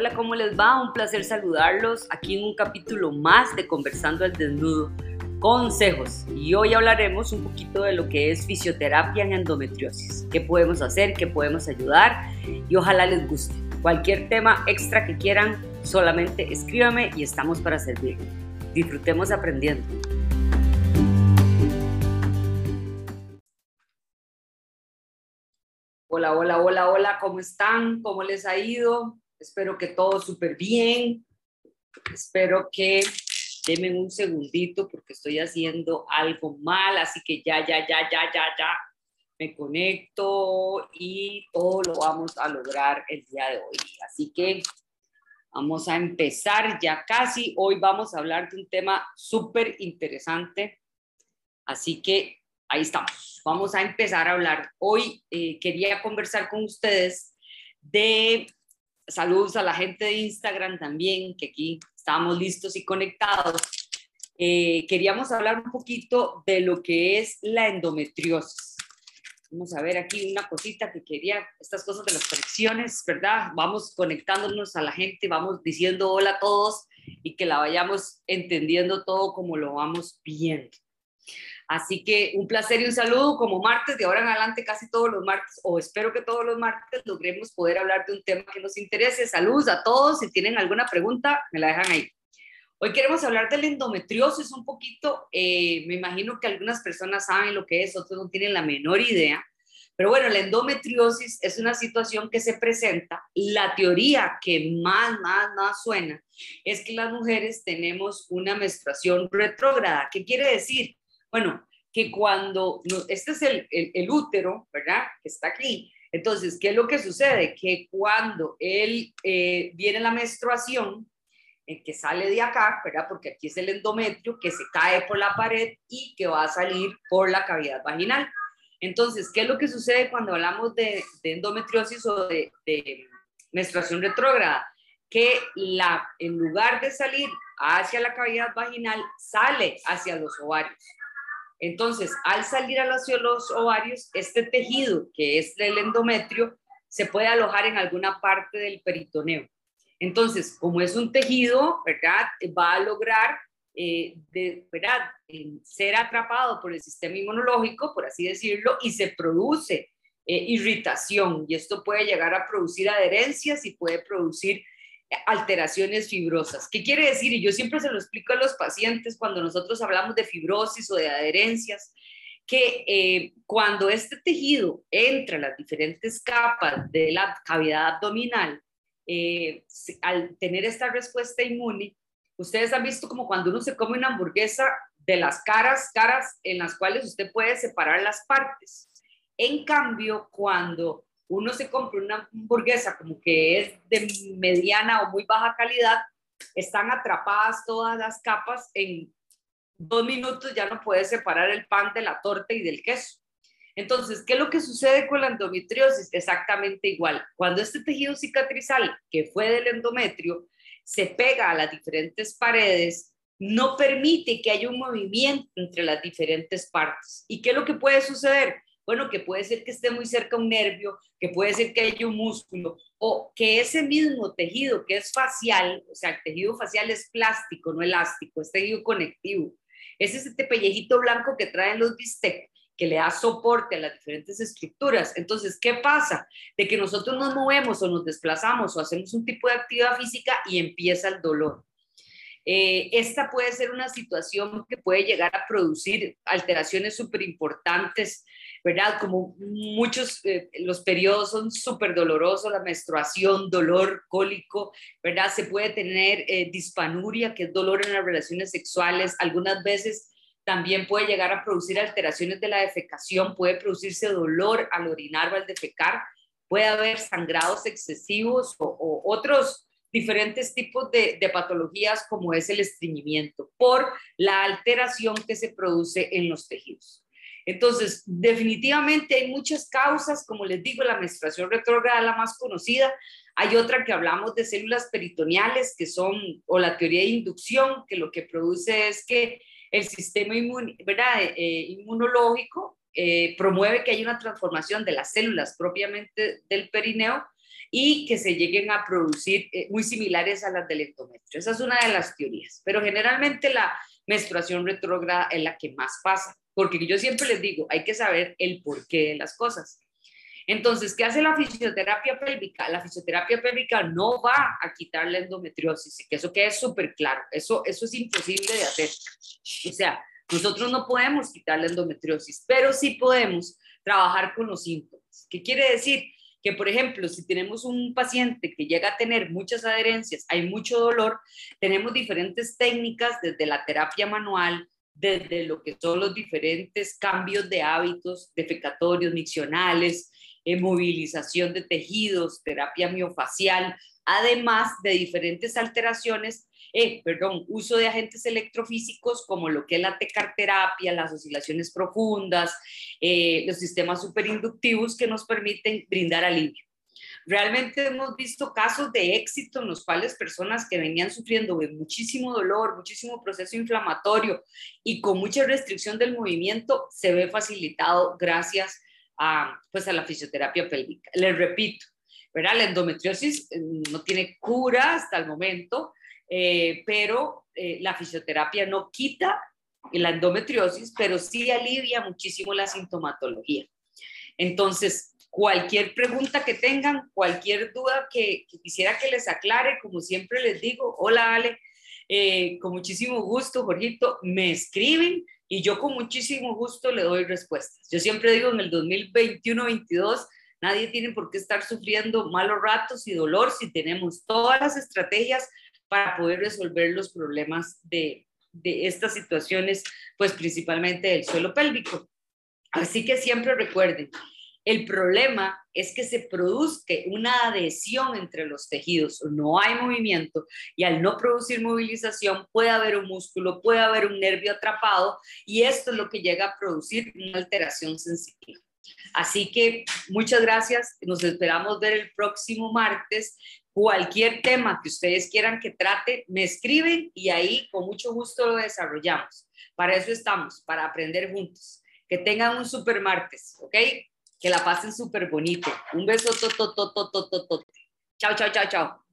Hola, ¿cómo les va? Un placer saludarlos aquí en un capítulo más de Conversando al Desnudo, consejos. Y hoy hablaremos un poquito de lo que es fisioterapia en endometriosis, qué podemos hacer, qué podemos ayudar y ojalá les guste. Cualquier tema extra que quieran, solamente escríbame y estamos para servir. Disfrutemos aprendiendo. Hola, hola, hola, hola, ¿cómo están? ¿Cómo les ha ido? Espero que todo súper bien. Espero que denme un segundito porque estoy haciendo algo mal, así que ya, ya, ya, ya, ya, ya me conecto y todo lo vamos a lograr el día de hoy. Así que vamos a empezar ya casi. Hoy vamos a hablar de un tema súper interesante. Así que ahí estamos. Vamos a empezar a hablar. Hoy eh, quería conversar con ustedes de saludos a la gente de Instagram también, que aquí estamos listos y conectados. Eh, queríamos hablar un poquito de lo que es la endometriosis. Vamos a ver aquí una cosita que quería, estas cosas de las fricciones, ¿verdad? Vamos conectándonos a la gente, vamos diciendo hola a todos y que la vayamos entendiendo todo como lo vamos viendo. Así que un placer y un saludo como martes, de ahora en adelante casi todos los martes, o espero que todos los martes logremos poder hablar de un tema que nos interese. Saludos a todos, si tienen alguna pregunta, me la dejan ahí. Hoy queremos hablar de la endometriosis un poquito, eh, me imagino que algunas personas saben lo que es, otros no tienen la menor idea, pero bueno, la endometriosis es una situación que se presenta. La teoría que más, más, más suena es que las mujeres tenemos una menstruación retrógrada. ¿Qué quiere decir? Bueno, que cuando, este es el, el, útero, ¿verdad? Que está aquí. Entonces, ¿qué es lo que sucede? Que cuando él eh, viene la menstruación, eh, que sale de acá, ¿verdad? Porque aquí es el endometrio que se cae por la pared y que va a salir por la cavidad vaginal. Entonces, ¿qué es lo que sucede cuando hablamos de, endometriosis o de, de menstruación retrógrada? Que la, en lugar de salir hacia la cavidad vaginal, sale hacia los ovarios. Entonces, al salir hacia los ovarios, este tejido, que es el endometrio, se puede alojar en alguna parte del peritoneo. Entonces, como es un tejido, ¿verdad? Va a lograr eh, ¿verdad? ser atrapado por el sistema inmunológico, por así decirlo, y se produce eh, irritación. Y esto puede llegar a producir adherencias y puede producir alteraciones fibrosas. ¿Qué quiere decir? Y yo siempre se lo explico a los pacientes cuando nosotros hablamos de fibrosis o de adherencias, que eh, cuando este tejido entra en las diferentes capas de la cavidad abdominal, eh, al tener esta respuesta inmune, ustedes han visto como cuando uno se come una hamburguesa de las caras, caras en las cuales usted puede separar las partes. En cambio, cuando uno se compra una hamburguesa como que es de mediana o muy baja calidad, están atrapadas todas las capas en dos minutos ya no puedes separar el pan de la torta y del queso. Entonces, ¿qué es lo que sucede con la endometriosis? Exactamente igual. Cuando este tejido cicatrizal que fue del endometrio se pega a las diferentes paredes, no permite que haya un movimiento entre las diferentes partes. ¿Y qué es lo que puede suceder? Bueno, que puede ser que esté muy cerca un nervio, que puede ser que haya un músculo, o que ese mismo tejido que es facial, o sea, el tejido facial es plástico, no elástico, es tejido conectivo. Es ese pellejito blanco que traen los bistec, que le da soporte a las diferentes estructuras. Entonces, ¿qué pasa? De que nosotros nos movemos o nos desplazamos o hacemos un tipo de actividad física y empieza el dolor. Eh, esta puede ser una situación que puede llegar a producir alteraciones súper importantes ¿verdad? Como muchos, eh, los periodos son súper dolorosos, la menstruación, dolor cólico, ¿verdad? Se puede tener eh, dispanuria, que es dolor en las relaciones sexuales, algunas veces también puede llegar a producir alteraciones de la defecación, puede producirse dolor al orinar o al defecar, puede haber sangrados excesivos o, otros diferentes tipos de, de, patologías como es el estreñimiento por la alteración que se produce en los tejidos. Entonces, definitivamente hay muchas causas, como les digo, la menstruación retrógrada la más conocida. Hay otra que hablamos de células peritoneales, que son, o la teoría de inducción, que lo que produce es que el sistema ¿verdad? Eh, inmunológico eh, promueve que haya una transformación de las células propiamente del perineo y que se lleguen a producir eh, muy similares a las del endometrio. Esa es una de las teorías, pero generalmente la menstruación retrógrada es la que más pasa, porque yo siempre les digo, hay que saber el porqué de las cosas. Entonces, ¿qué hace la fisioterapia pélvica? La fisioterapia pélvica no va a quitar la endometriosis, que eso quede súper claro, eso, eso es imposible de hacer. O sea, nosotros no podemos quitar la endometriosis, pero sí podemos trabajar con los síntomas. ¿Qué quiere decir? Que, por ejemplo, si tenemos un paciente que llega a tener muchas adherencias, hay mucho dolor, tenemos diferentes técnicas desde la terapia manual, desde lo que son los diferentes cambios de hábitos defecatorios, miccionales, movilización de tejidos, terapia miofacial, además de diferentes alteraciones, eh, perdón, uso de agentes electrofísicos como lo que es la tecarterapia, las oscilaciones profundas, eh, los sistemas superinductivos que nos permiten brindar alivio. Realmente hemos visto casos de éxito en los cuales personas que venían sufriendo muchísimo dolor, muchísimo proceso inflamatorio y con mucha restricción del movimiento se ve facilitado gracias a, pues a la fisioterapia pélvica. Les repito, ¿verdad? la endometriosis eh, no tiene cura hasta el momento, eh, pero eh, la fisioterapia no quita la endometriosis, pero sí alivia muchísimo la sintomatología. Entonces, cualquier pregunta que tengan, cualquier duda que, quisiera que les aclare, como siempre les digo, hola Ale, con muchísimo gusto, Jorgito, me escriben y yo con muchísimo gusto le doy respuestas. Yo siempre digo en el 2021-22, nadie tiene por qué estar sufriendo malos ratos y dolor si tenemos todas las estrategias para poder resolver los problemas de, de estas situaciones, pues principalmente del suelo pélvico. Así que siempre recuerden, el problema es que se produzca una adhesión entre los tejidos, no hay movimiento y al no producir movilización puede haber un músculo, puede haber un nervio atrapado y esto es lo que llega a producir una alteración sensitiva. Así que muchas gracias, nos esperamos ver el próximo martes. Cualquier tema que ustedes quieran que trate, me escriben y ahí con mucho gusto lo desarrollamos. Para eso estamos, para aprender juntos. Que tengan un super martes, ¿ok? Que la pasen súper bonito. Un beso, Chao, chao, chao, chao.